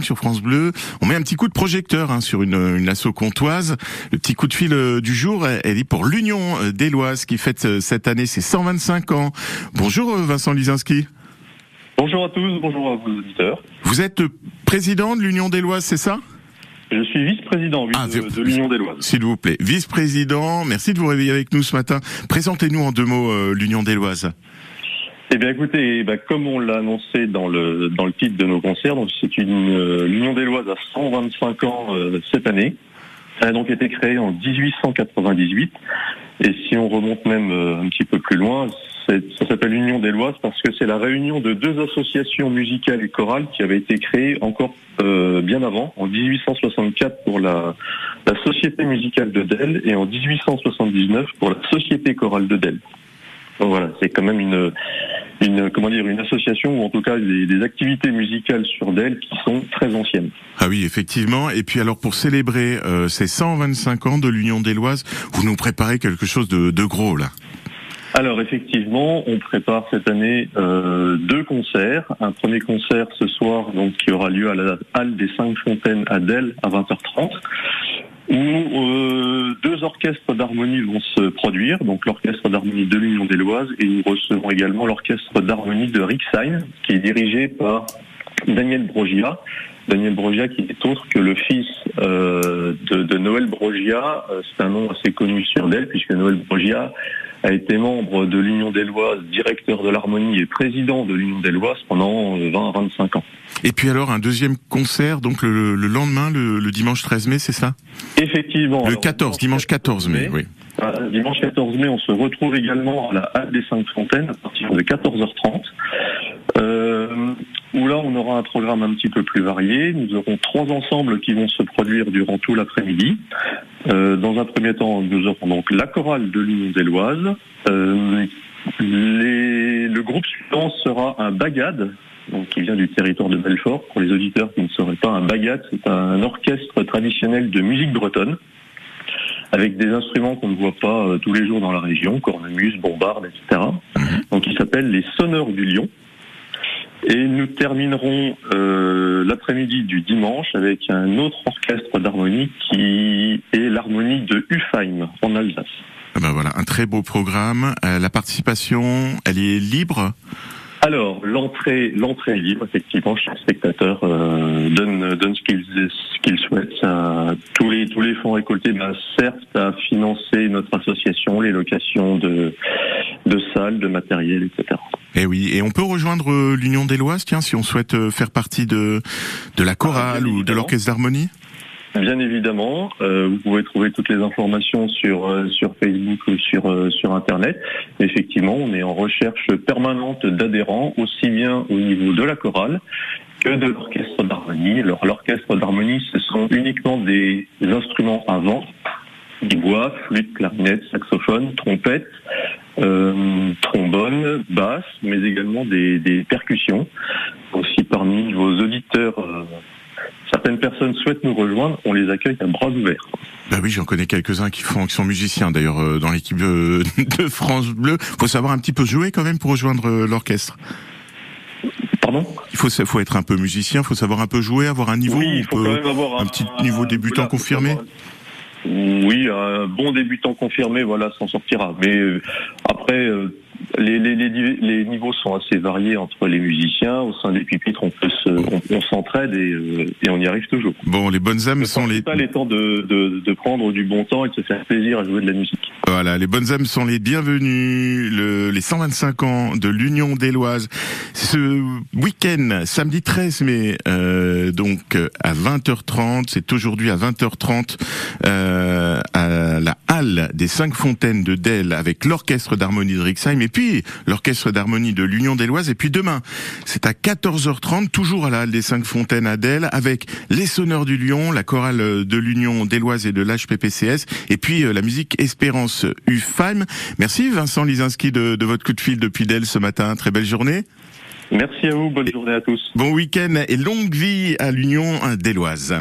week-end sur France Bleu, on met un petit coup de projecteur hein, sur une, une asso comtoise. Le petit coup de fil euh, du jour, elle est pour l'Union euh, d'Éloise qui fête euh, cette année ses 125 ans. Bonjour Vincent Lisinski. Bonjour à tous, bonjour à vos auditeurs. Vous êtes président de l'Union d'Éloise, c'est ça? Je suis vice-président oui, ah, de, de l'Union des Loises. S'il vous plaît. Vice-président, merci de vous réveiller avec nous ce matin. Présentez-nous en deux mots euh, l'Union des Loises. Eh bien, écoutez, bah, comme on l'a annoncé dans le dans le titre de nos concerts, donc c'est une euh, l'Union des Loises à 125 ans euh, cette année. Elle a donc été créée en 1898. Et si on remonte même un petit peu plus loin, ça s'appelle l'Union des Loises parce que c'est la réunion de deux associations musicales et chorales qui avaient été créées encore euh, bien avant, en 1864 pour la, la Société musicale de Delle et en 1879 pour la Société chorale de Delle. Donc voilà, c'est quand même une, une comment dire une association ou en tout cas des, des activités musicales sur Delle qui sont très anciennes. Ah oui, effectivement. Et puis alors pour célébrer euh, ces 125 ans de l'Union des Loises, vous nous préparez quelque chose de, de gros là. Alors effectivement, on prépare cette année euh, deux concerts. Un premier concert ce soir, donc qui aura lieu à la halle des Cinq Fontaines à Delle à 20h30, où euh, deux orchestres d'harmonie vont se produire. Donc l'orchestre d'harmonie de l'Union des Loises et nous recevons également l'orchestre d'harmonie de Rixheim, qui est dirigé par Daniel Brogia. Daniel Brogia qui est autre que le fils euh, de, de, Noël Brogia. Euh, c'est un nom assez connu sur Delle puisque Noël Brogia a été membre de l'Union des Loises, directeur de l'harmonie et président de l'Union des Loises pendant 20 à 25 ans. Et puis alors un deuxième concert, donc le, le lendemain, le, le, dimanche 13 mai, c'est ça? Effectivement. Le 14, dimanche 14 mai, mai oui. Euh, dimanche 14 mai, on se retrouve également à la Halle des Cinq Fontaines à partir de 14h30. Euh, où là, on aura un programme un petit peu plus varié. Nous aurons trois ensembles qui vont se produire durant tout l'après-midi. Euh, dans un premier temps, nous aurons donc la chorale de l'Union des Loises. Euh, le groupe suivant sera un bagade, donc qui vient du territoire de Belfort. Pour les auditeurs qui ne sauraient pas, un bagade, c'est un orchestre traditionnel de musique bretonne avec des instruments qu'on ne voit pas euh, tous les jours dans la région, cornemuse, bombarde, etc. Mhm. Donc il s'appelle les Sonneurs du Lion. Et nous terminerons euh, l'après-midi du dimanche avec un autre orchestre d'harmonie qui est l'harmonie de Ufheim en Alsace. Ah ben voilà, un très beau programme. Euh, la participation, elle est libre? Alors l'entrée, l'entrée est libre effectivement. Chaque spectateur euh, donne donne ce qu'il ce qu'il souhaite. Ça, tous les tous les fonds récoltés ben, servent à financer notre association, les locations de de salles, de matériel, etc. Et eh oui, et on peut rejoindre euh, l'Union des Loises, tiens, si on souhaite euh, faire partie de de la chorale ou de l'orchestre d'harmonie. Bien évidemment, euh, vous pouvez trouver toutes les informations sur euh, sur Facebook ou sur euh, sur internet. Effectivement, on est en recherche permanente d'adhérents, aussi bien au niveau de la chorale que de l'orchestre d'harmonie. Alors l'orchestre d'harmonie, ce sont uniquement des, instruments à vent, du bois, flûte, clarinette, saxophone, trompette, trombone, basse, mais également des, des percussions. Aussi parmi vos auditeurs certaines personnes souhaitent nous rejoindre, on les accueille à bras ouverts. Bah oui, j'en connais quelques-uns qui font, qui sont musiciens d'ailleurs euh, dans l'équipe de, de, France Bleu. Faut savoir un petit peu jouer quand même pour rejoindre euh, l'orchestre. Pardon? Il faut, faut être un peu musicien, faut savoir un peu jouer, avoir un niveau, oui, il faut quand même avoir un, petit niveau débutant confirmé. Oui, un bon débutant confirmé, voilà, s'en sortira. Mais euh, après, les, les, les, les, niveaux sont assez variés entre les musiciens. Au sein des pupitres, on peut se, on, s'entraide et, euh, et, on y arrive toujours. Bon, les bonnes âmes sont les. pas les temps de, de, de, prendre du bon temps et de se faire plaisir à jouer de la musique. Voilà, les bonnes âmes sont les bienvenus. Le, les 125 ans de l'Union des Loises. Ce week-end, samedi 13 mai, euh, donc à 20h30, c'est aujourd'hui à 20h30 euh, à la halle des Cinq Fontaines de Delle avec l'orchestre d'harmonie de Rixheim et puis l'orchestre d'harmonie de l'Union des Loises. Et puis demain, c'est à 14h30, toujours à la Halle des Cinq Fontaines à Delle, avec les sonneurs du Lion, la chorale de l'Union des Loises et de l'HPPCS, et puis euh, la musique Espérance UFAM. Merci Vincent Lisinski de, de votre coup de fil depuis Delle ce matin. Très belle journée. Merci à vous, bonne journée à tous. Bon week-end et longue vie à l'Union des Loises.